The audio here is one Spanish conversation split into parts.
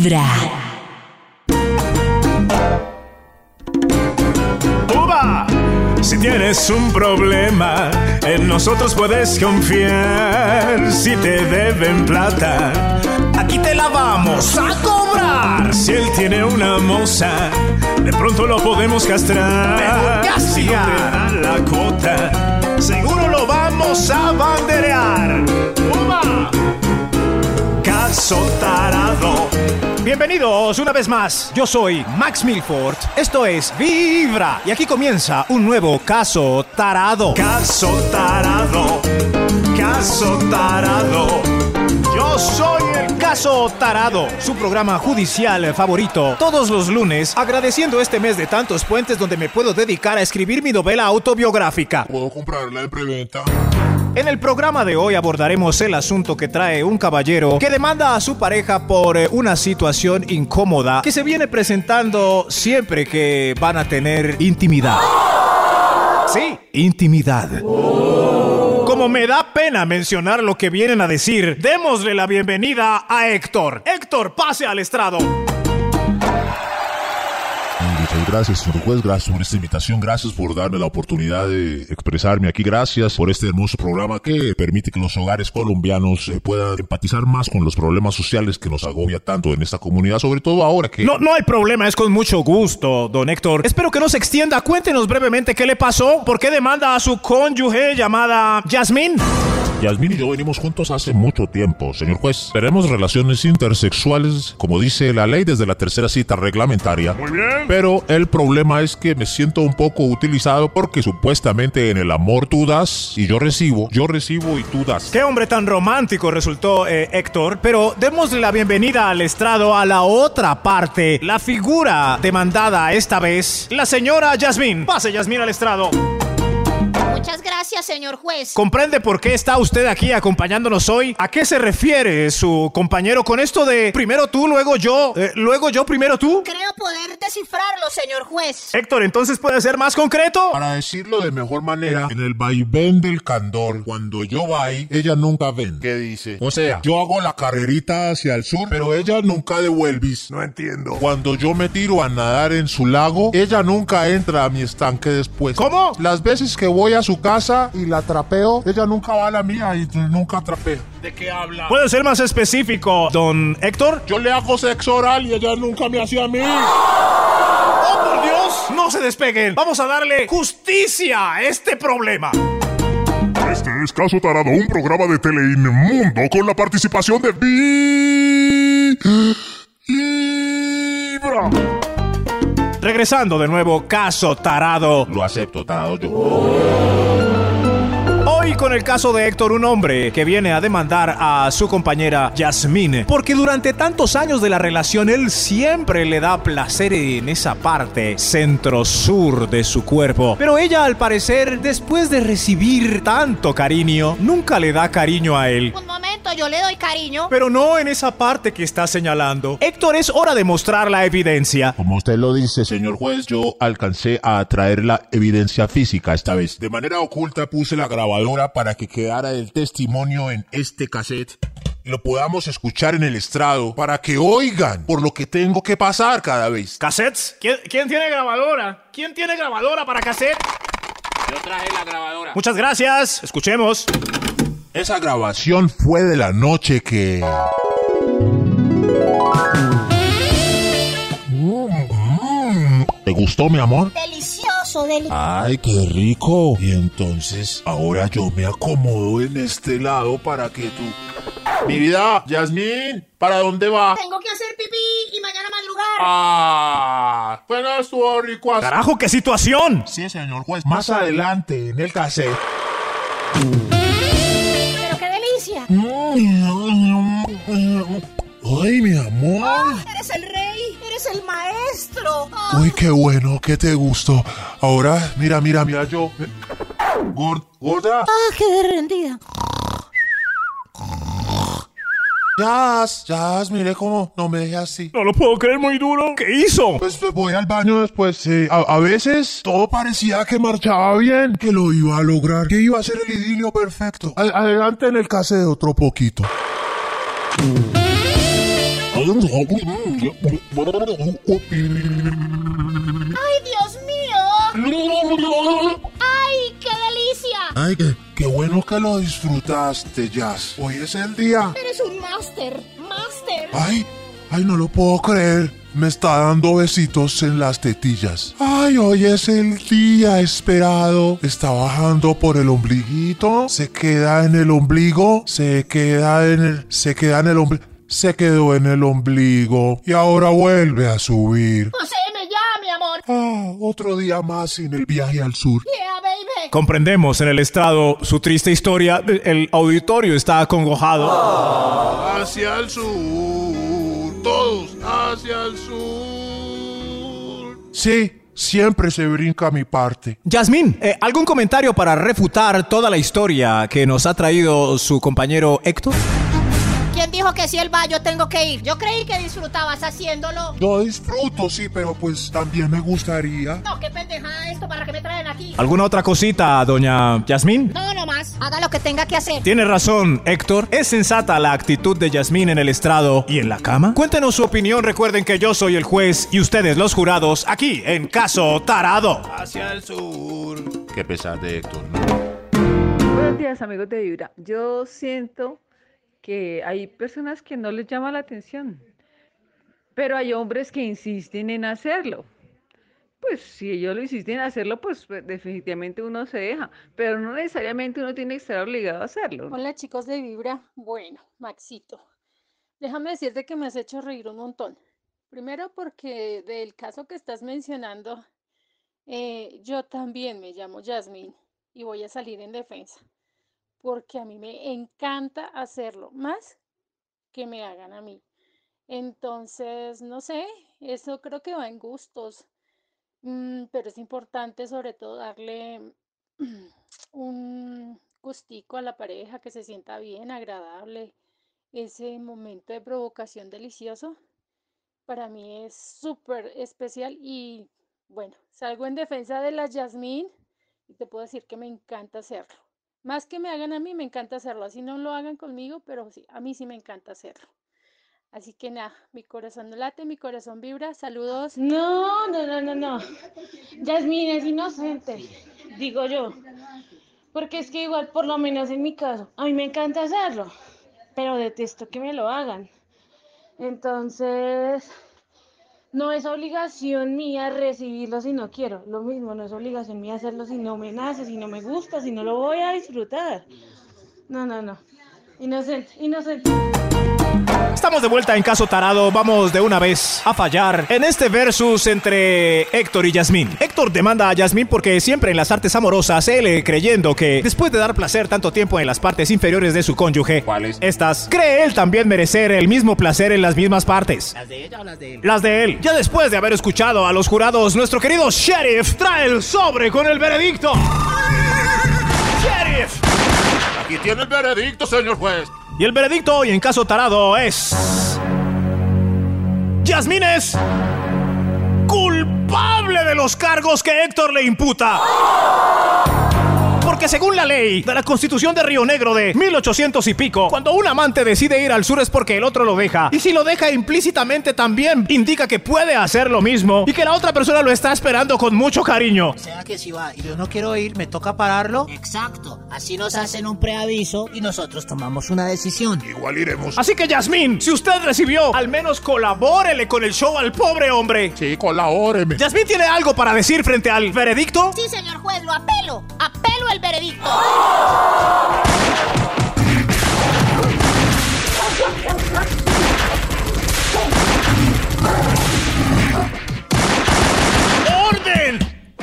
Vibra. Si tienes un problema, en nosotros puedes confiar. Si te deben plata, aquí te la vamos a cobrar. Si él tiene una moza, de pronto lo podemos castrar. Si no te da la cuota, seguro lo vamos a banderear. ¡Uva! Caso tarado. Bienvenidos una vez más. Yo soy Max Milford. Esto es Vibra. Y aquí comienza un nuevo caso tarado. Caso tarado, caso tarado. Yo soy el Caso Tarado, su programa judicial favorito. Todos los lunes, agradeciendo este mes de tantos puentes donde me puedo dedicar a escribir mi novela autobiográfica. ¿Puedo comprarla de preventa? En el programa de hoy abordaremos el asunto que trae un caballero que demanda a su pareja por eh, una situación incómoda que se viene presentando siempre que van a tener intimidad. Sí, intimidad. Como me da pena mencionar lo que vienen a decir, démosle la bienvenida a Héctor. Héctor, pase al estrado. Gracias, señor juez. Gracias por esta invitación. Gracias por darme la oportunidad de expresarme aquí. Gracias por este hermoso programa que permite que los hogares colombianos eh, puedan empatizar más con los problemas sociales que nos agobia tanto en esta comunidad, sobre todo ahora que... No, no hay problema, es con mucho gusto, don Héctor. Espero que no se extienda. Cuéntenos brevemente qué le pasó, por qué demanda a su cónyuge llamada Yasmín. Yasmín y yo venimos juntos hace mucho tiempo, señor juez. Tenemos relaciones intersexuales, como dice la ley, desde la tercera cita reglamentaria. Muy bien. Pero el problema es que me siento un poco utilizado porque supuestamente en el amor tú das y yo recibo, yo recibo y tú das. Qué hombre tan romántico resultó eh, Héctor, pero démosle la bienvenida al estrado a la otra parte, la figura demandada esta vez, la señora Yasmín. Pase Yasmín al estrado. Muchas gracias, señor juez. ¿Comprende por qué está usted aquí acompañándonos hoy? ¿A qué se refiere su compañero con esto de primero tú, luego yo, eh, luego yo, primero tú? Creo poder descifrarlo, señor juez. Héctor, entonces puede ser más concreto. Para decirlo de mejor manera, en el vaivén del candor, cuando yo voy, ella nunca ven. ¿Qué dice? O sea, yo hago la carrerita hacia el sur, pero ella nunca devuelvis. No entiendo. Cuando yo me tiro a nadar en su lago, ella nunca entra a mi estanque después. ¿Cómo? Las veces que voy a su casa y la trapeo, ella nunca va a la mía y nunca trapeo. ¿De qué habla? ¿Puede ser más específico, don Héctor? Yo le hago sexo oral y ella nunca me hacía a mí. ¡Oh, por Dios! No se despeguen. Vamos a darle justicia a este problema. Este es Caso Tarado, un programa de Teleinmundo con la participación de Vi... Regresando de nuevo, caso tarado. Lo acepto, tarado yo. Hoy con el caso de Héctor, un hombre que viene a demandar a su compañera Yasmín, porque durante tantos años de la relación él siempre le da placer en esa parte centro-sur de su cuerpo. Pero ella al parecer, después de recibir tanto cariño, nunca le da cariño a él. Momento, yo le doy cariño. Pero no en esa parte que está señalando. Héctor, es hora de mostrar la evidencia. Como usted lo dice, señor juez, yo alcancé a traer la evidencia física esta vez. De manera oculta puse la grabadora para que quedara el testimonio en este cassette y lo podamos escuchar en el estrado para que oigan por lo que tengo que pasar cada vez. ¿Cassettes? ¿Quién, quién tiene grabadora? ¿Quién tiene grabadora para cassette? Yo traje la grabadora. Muchas gracias. Escuchemos. Esa grabación fue de la noche que... ¿Te gustó, mi amor? Delicioso, delicioso. Ay, qué rico. Y entonces, ahora yo me acomodo en este lado para que tú... Mi vida, Yasmín, ¿para dónde va? Tengo que hacer pipí y mañana madrugar. Ah, bueno, estuvo rico. Carajo, qué situación. Sí, señor juez. Más adelante, en el cassette. Ay, mi amor. Ah, eres el rey, eres el maestro. Ah, Uy, qué bueno, que te gustó. Ahora, mira, mira, mira, yo. Gord- gorda. ah, qué rendida. Jazz, Jazz, mire cómo no me deje así. No lo puedo creer muy duro. ¿Qué hizo? Pues pues, voy al baño después. sí. A, a veces todo parecía que marchaba bien, que lo iba a lograr, que iba a ser el idilio perfecto. A- adelante en el cassette otro poquito. ¡Ay, Dios mío! ¡Ay, qué delicia! Ay, qué, qué bueno que lo disfrutaste, Jazz. Hoy es el día. Eres un máster, máster. Ay, ay, no lo puedo creer. Me está dando besitos en las tetillas. Ay, hoy es el día esperado. Está bajando por el ombliguito. Se queda en el ombligo. Se queda en el. Se queda en el ombligo. Se quedó en el ombligo. Y ahora vuelve a subir. Ah, otro día más en el viaje al sur. Yeah, baby. Comprendemos en el estrado su triste historia. El auditorio está acongojado. Hacia el sur, todos hacia el sur. Sí, siempre se brinca mi parte. Yasmín, eh, ¿algún comentario para refutar toda la historia que nos ha traído su compañero Héctor? ¿Quién dijo que si él va yo tengo que ir? Yo creí que disfrutabas haciéndolo. Yo disfruto, sí, pero pues también me gustaría. No, qué pendejada esto para que me traen aquí. ¿Alguna otra cosita, doña Yasmín? No, no más. Haga lo que tenga que hacer. Tiene razón, Héctor. ¿Es sensata la actitud de Yasmín en el estrado y en la cama? Cuéntenos su opinión. Recuerden que yo soy el juez y ustedes los jurados aquí en Caso Tarado. Hacia el sur. Qué pesar de Héctor, ¿no? Buenos días amigos de Vibra. Yo siento hay personas que no les llama la atención, pero hay hombres que insisten en hacerlo. Pues si ellos lo insisten en hacerlo, pues pues, definitivamente uno se deja, pero no necesariamente uno tiene que estar obligado a hacerlo. Hola chicos de Vibra. Bueno, Maxito, déjame decirte que me has hecho reír un montón. Primero porque del caso que estás mencionando, eh, yo también me llamo Yasmín y voy a salir en defensa, porque a mí me encanta hacerlo, más que me hagan a mí. Entonces, no sé, eso creo que va en gustos, mm, pero es importante sobre todo darle un gustico a la pareja, que se sienta bien, agradable, ese momento de provocación delicioso. Para mí es súper especial y bueno, salgo en defensa de la Yasmín y te puedo decir que me encanta hacerlo. Más que me hagan a mí, me encanta hacerlo. Así no lo hagan conmigo, pero sí, a mí sí me encanta hacerlo. Así que nada, mi corazón no late, mi corazón vibra. Saludos. No, no, no, no, no. Yasmín es inocente, digo yo. Porque es que igual, por lo menos en mi caso, a mí me encanta hacerlo, pero detesto que me lo hagan. Entonces, no es obligación mía recibirlo si no quiero. Lo mismo, no es obligación mía hacerlo si no me nace, si no me gusta, si no lo voy a disfrutar. No, no, no. Inocente, inocente. Estamos de vuelta en Caso Tarado. Vamos de una vez a fallar en este versus entre Héctor y Yasmín. Héctor demanda a Yasmín porque siempre en las artes amorosas, él eh, creyendo que después de dar placer tanto tiempo en las partes inferiores de su cónyuge, ¿Cuáles? estas, cree él también merecer el mismo placer en las mismas partes. ¿Las de ella o las de él? Las de él. Ya después de haber escuchado a los jurados, nuestro querido sheriff trae el sobre con el veredicto. Aquí tiene el veredicto, señor juez. Y el veredicto hoy en caso tarado es. Yasmín es. culpable de los cargos que Héctor le imputa. Porque según la ley de la Constitución de Río Negro de 1800 y pico, cuando un amante decide ir al sur es porque el otro lo deja. Y si lo deja implícitamente también indica que puede hacer lo mismo y que la otra persona lo está esperando con mucho cariño. O sea que si va y yo no quiero ir, me toca pararlo. Exacto. Así nos hacen un preaviso y nosotros tomamos una decisión. Igual iremos. Así que Yasmín, si usted recibió, al menos colabórele con el show al pobre hombre. Sí, colabóreme. Yasmín tiene algo para decir frente al veredicto. Sí, señor juez, lo apelo. Apelo el veredicto. ¡Orden!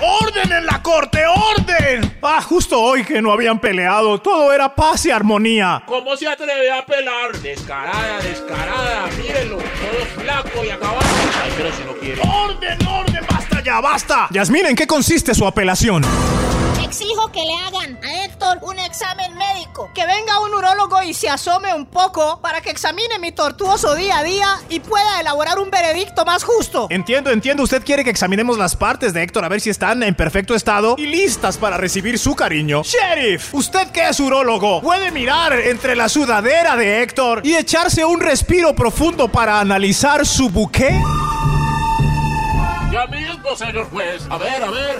¡Orden en la corte! ¡Orden! Ah, justo hoy que no habían peleado, todo era paz y armonía. ¿Cómo se atreve a pelar? Descarada, descarada. Mírenlo, todo flaco y acabado. Ay, pero si no quiere. ¡Orden, orden! ¡Basta ya, basta! Yasmín, ¿en qué consiste su apelación? Exijo que le hagan a Héctor un examen médico. Que venga un urólogo y se asome un poco para que examine mi tortuoso día a día y pueda elaborar un veredicto más justo. Entiendo, entiendo. Usted quiere que examinemos las partes de Héctor a ver si están en perfecto estado y listas para recibir su cariño. Sheriff, usted que es urólogo, puede mirar entre la sudadera de Héctor y echarse un respiro profundo para analizar su buque. Ya mismo, señor juez. A ver, a ver.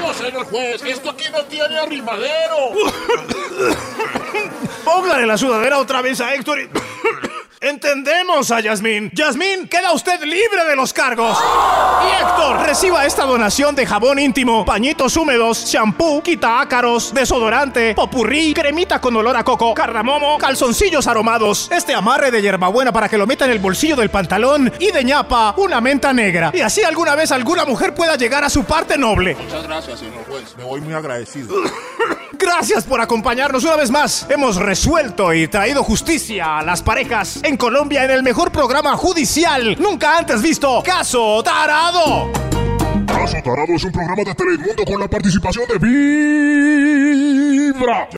Mío, señor juez, esto aquí no tiene arrimadero. Póngale la sudadera otra vez a Héctor y... Entendemos a Yasmín. Yasmín, queda usted libre de los cargos. Y Héctor, reciba esta donación de jabón íntimo, pañitos húmedos, shampoo, quita ácaros, desodorante, popurrí, cremita con olor a coco, cardamomo, calzoncillos aromados, este amarre de hierbabuena para que lo meta en el bolsillo del pantalón y de ñapa, una menta negra. Y así alguna vez alguna mujer pueda llegar a su parte noble. Muchas gracias, señor juez. Me voy muy agradecido. Gracias por acompañarnos una vez más. Hemos resuelto y traído justicia a las parejas en Colombia en el mejor programa judicial nunca antes visto. Caso Tarado. Caso Tarado es un programa de Telemundo con la participación de Vibra.